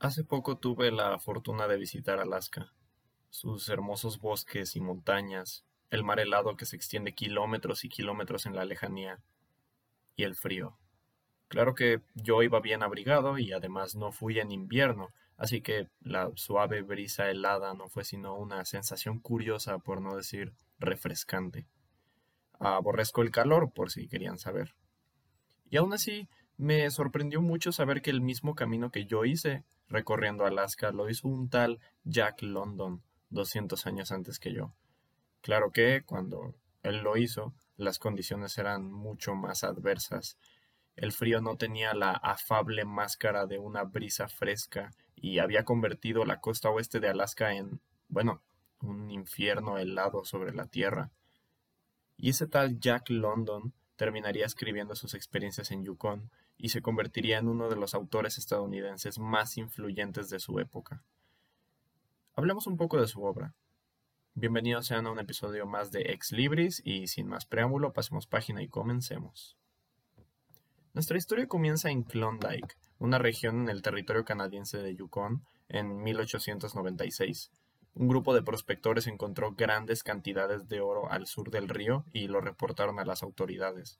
Hace poco tuve la fortuna de visitar Alaska. Sus hermosos bosques y montañas, el mar helado que se extiende kilómetros y kilómetros en la lejanía, y el frío. Claro que yo iba bien abrigado y además no fui en invierno, así que la suave brisa helada no fue sino una sensación curiosa, por no decir refrescante. Aborrezco el calor, por si querían saber. Y aún así, me sorprendió mucho saber que el mismo camino que yo hice recorriendo Alaska lo hizo un tal Jack London 200 años antes que yo. Claro que cuando él lo hizo, las condiciones eran mucho más adversas. El frío no tenía la afable máscara de una brisa fresca y había convertido la costa oeste de Alaska en, bueno, un infierno helado sobre la tierra. Y ese tal Jack London terminaría escribiendo sus experiencias en Yukon y se convertiría en uno de los autores estadounidenses más influyentes de su época. Hablemos un poco de su obra. Bienvenidos sean a un episodio más de Ex Libris y sin más preámbulo pasemos página y comencemos. Nuestra historia comienza en Klondike, una región en el territorio canadiense de Yukon, en 1896. Un grupo de prospectores encontró grandes cantidades de oro al sur del río y lo reportaron a las autoridades.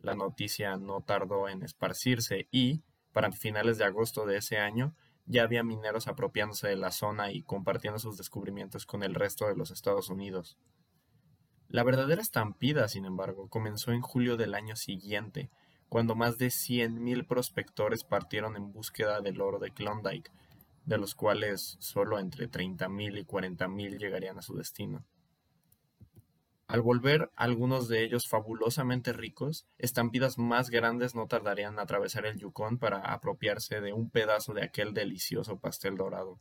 La noticia no tardó en esparcirse y, para finales de agosto de ese año, ya había mineros apropiándose de la zona y compartiendo sus descubrimientos con el resto de los Estados Unidos. La verdadera estampida, sin embargo, comenzó en julio del año siguiente, cuando más de 100.000 prospectores partieron en búsqueda del oro de Klondike, de los cuales solo entre 30.000 y 40.000 llegarían a su destino. Al volver algunos de ellos fabulosamente ricos, estampidas más grandes no tardarían en atravesar el Yukon para apropiarse de un pedazo de aquel delicioso pastel dorado.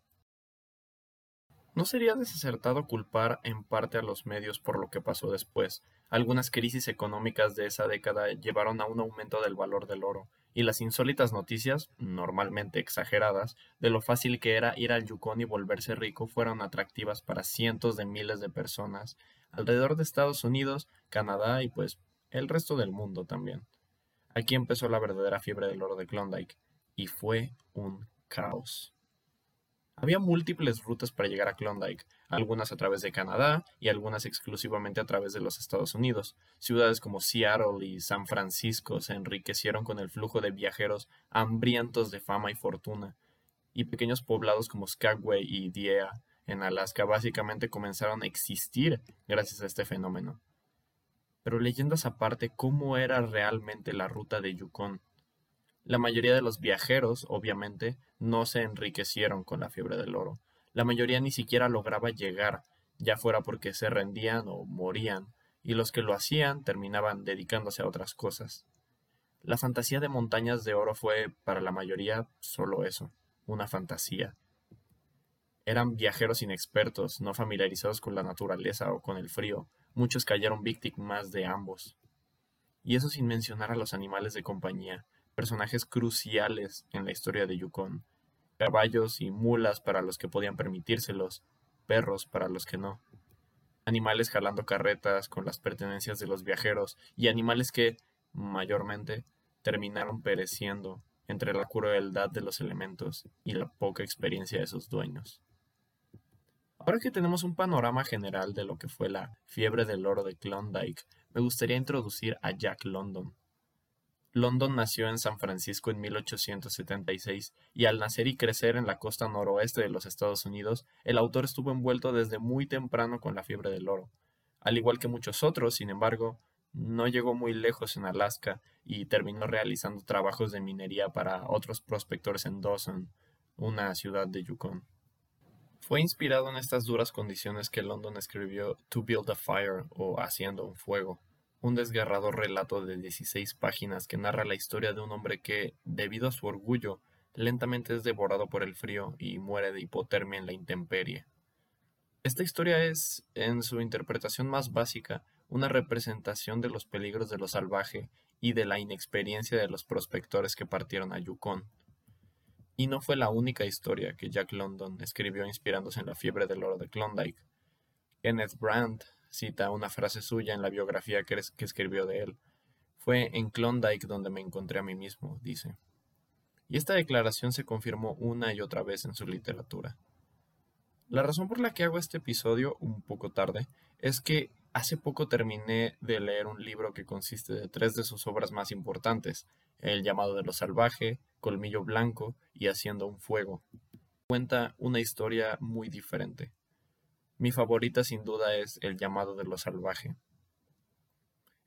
No sería desacertado culpar en parte a los medios por lo que pasó después. Algunas crisis económicas de esa década llevaron a un aumento del valor del oro, y las insólitas noticias, normalmente exageradas, de lo fácil que era ir al Yukon y volverse rico fueron atractivas para cientos de miles de personas alrededor de Estados Unidos, Canadá y pues el resto del mundo también. Aquí empezó la verdadera fiebre del oro de Klondike, y fue un caos. Había múltiples rutas para llegar a Klondike, algunas a través de Canadá y algunas exclusivamente a través de los Estados Unidos. Ciudades como Seattle y San Francisco se enriquecieron con el flujo de viajeros hambrientos de fama y fortuna, y pequeños poblados como Skagway y Diea en Alaska básicamente comenzaron a existir gracias a este fenómeno. Pero leyendas aparte, ¿cómo era realmente la ruta de Yukon? La mayoría de los viajeros, obviamente, no se enriquecieron con la fiebre del oro. La mayoría ni siquiera lograba llegar, ya fuera porque se rendían o morían, y los que lo hacían terminaban dedicándose a otras cosas. La fantasía de montañas de oro fue, para la mayoría, solo eso, una fantasía. Eran viajeros inexpertos, no familiarizados con la naturaleza o con el frío. Muchos cayeron víctimas de ambos. Y eso sin mencionar a los animales de compañía, personajes cruciales en la historia de Yukon. Caballos y mulas para los que podían permitírselos, perros para los que no. Animales jalando carretas con las pertenencias de los viajeros y animales que, mayormente, terminaron pereciendo entre la crueldad de los elementos y la poca experiencia de sus dueños. Ahora que tenemos un panorama general de lo que fue la fiebre del oro de Klondike, me gustaría introducir a Jack London. London nació en San Francisco en 1876 y al nacer y crecer en la costa noroeste de los Estados Unidos, el autor estuvo envuelto desde muy temprano con la fiebre del oro. Al igual que muchos otros, sin embargo, no llegó muy lejos en Alaska y terminó realizando trabajos de minería para otros prospectores en Dawson, una ciudad de Yukon. Fue inspirado en estas duras condiciones que London escribió To Build a Fire o Haciendo un Fuego, un desgarrador relato de 16 páginas que narra la historia de un hombre que, debido a su orgullo, lentamente es devorado por el frío y muere de hipotermia en la intemperie. Esta historia es, en su interpretación más básica, una representación de los peligros de lo salvaje y de la inexperiencia de los prospectores que partieron a Yukon. Y no fue la única historia que Jack London escribió inspirándose en la fiebre del oro de Klondike. Kenneth Brandt cita una frase suya en la biografía que, que escribió de él. Fue en Klondike donde me encontré a mí mismo, dice. y esta declaración se confirmó una y otra vez en su literatura. La razón por la que hago este episodio un poco tarde es que hace poco terminé de leer un libro que consiste de tres de sus obras más importantes, El llamado de lo salvaje, Colmillo Blanco y Haciendo un Fuego. Cuenta una historia muy diferente. Mi favorita sin duda es El llamado de lo salvaje.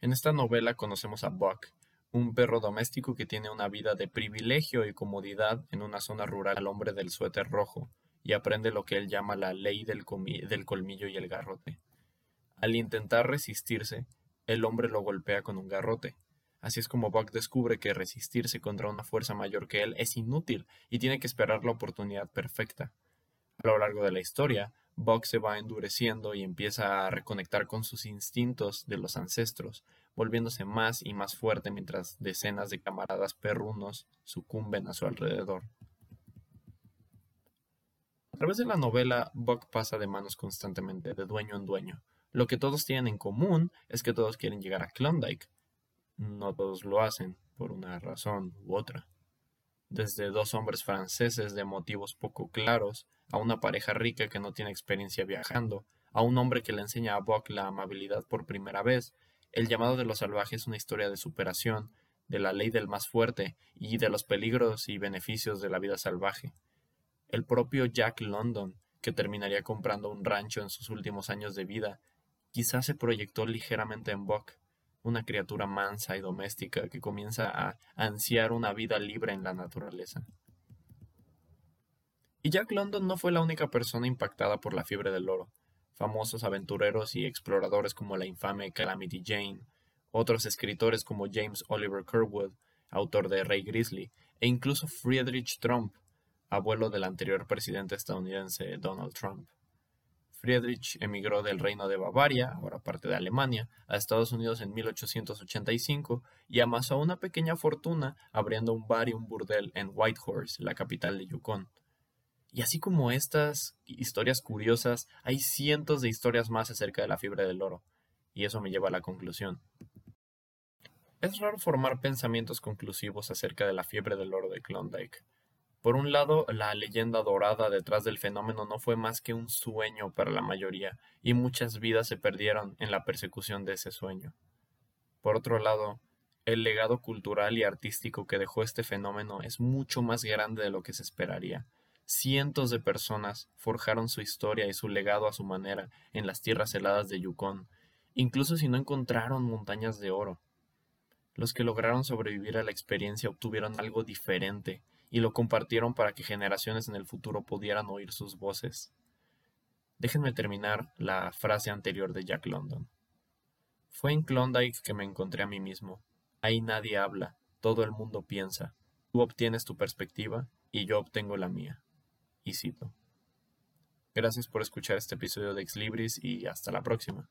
En esta novela conocemos a Buck, un perro doméstico que tiene una vida de privilegio y comodidad en una zona rural al hombre del suéter rojo, y aprende lo que él llama la ley del, colmillo y el garrote. Al intentar resistirse, el hombre lo golpea con un garrote. Así es como Buck descubre que resistirse contra una fuerza mayor que él es inútil y tiene que esperar la oportunidad perfecta. A lo largo de la historia, Buck se va endureciendo y empieza a reconectar con sus instintos de los ancestros, volviéndose más y más fuerte mientras decenas de camaradas perrunos sucumben a su alrededor. A través de la novela, Buck pasa de manos constantemente, de dueño en dueño. Lo que todos tienen en común es que todos quieren llegar a Klondike. No todos lo hacen, por una razón u otra. Desde dos hombres franceses de motivos poco claros, a una pareja rica que no tiene experiencia viajando, a un hombre que le enseña a Buck la amabilidad por primera vez, el llamado de los salvajes es una historia de superación, de la ley del más fuerte y de los peligros y beneficios de la vida salvaje. El propio Jack London, que terminaría comprando un rancho en sus últimos años de vida, quizás se proyectó ligeramente en Buck, una criatura mansa y doméstica que comienza a ansiar una vida libre en la naturaleza. Y Jack London no fue la única persona impactada por la fiebre del oro. Famosos aventureros y exploradores como la infame Calamity Jane, otros escritores como James Oliver Curwood, autor de Rey Grizzly, e incluso Friedrich Trump, abuelo del anterior presidente estadounidense Donald Trump. Friedrich emigró del reino de Bavaria, ahora parte de Alemania, a Estados Unidos en 1885 y amasó una pequeña fortuna abriendo un bar y un burdel en Whitehorse, la capital de Yukon. Y así como estas historias curiosas, hay cientos de historias más acerca de la fiebre del oro. Y eso me lleva a la conclusión. Es raro formar pensamientos conclusivos acerca de la fiebre del oro de Klondike. Por un lado, la leyenda dorada detrás del fenómeno no fue más que un sueño para la mayoría, y muchas vidas se perdieron en la persecución de ese sueño. Por otro lado, el legado cultural y artístico que dejó este fenómeno es mucho más grande de lo que se esperaría, Cientos de personas forjaron su historia y su legado a su manera en las tierras heladas de Yukon, incluso si no encontraron montañas de oro. Los que lograron sobrevivir a la experiencia obtuvieron algo diferente y lo compartieron para que generaciones en el futuro pudieran oír sus voces. Déjenme terminar la frase anterior de Jack London. Fue en Klondike que me encontré a mí mismo. Ahí nadie habla, todo el mundo piensa. Tú obtienes tu perspectiva y yo obtengo la mía y cito. Gracias por escuchar este episodio de Ex Libris y hasta la próxima.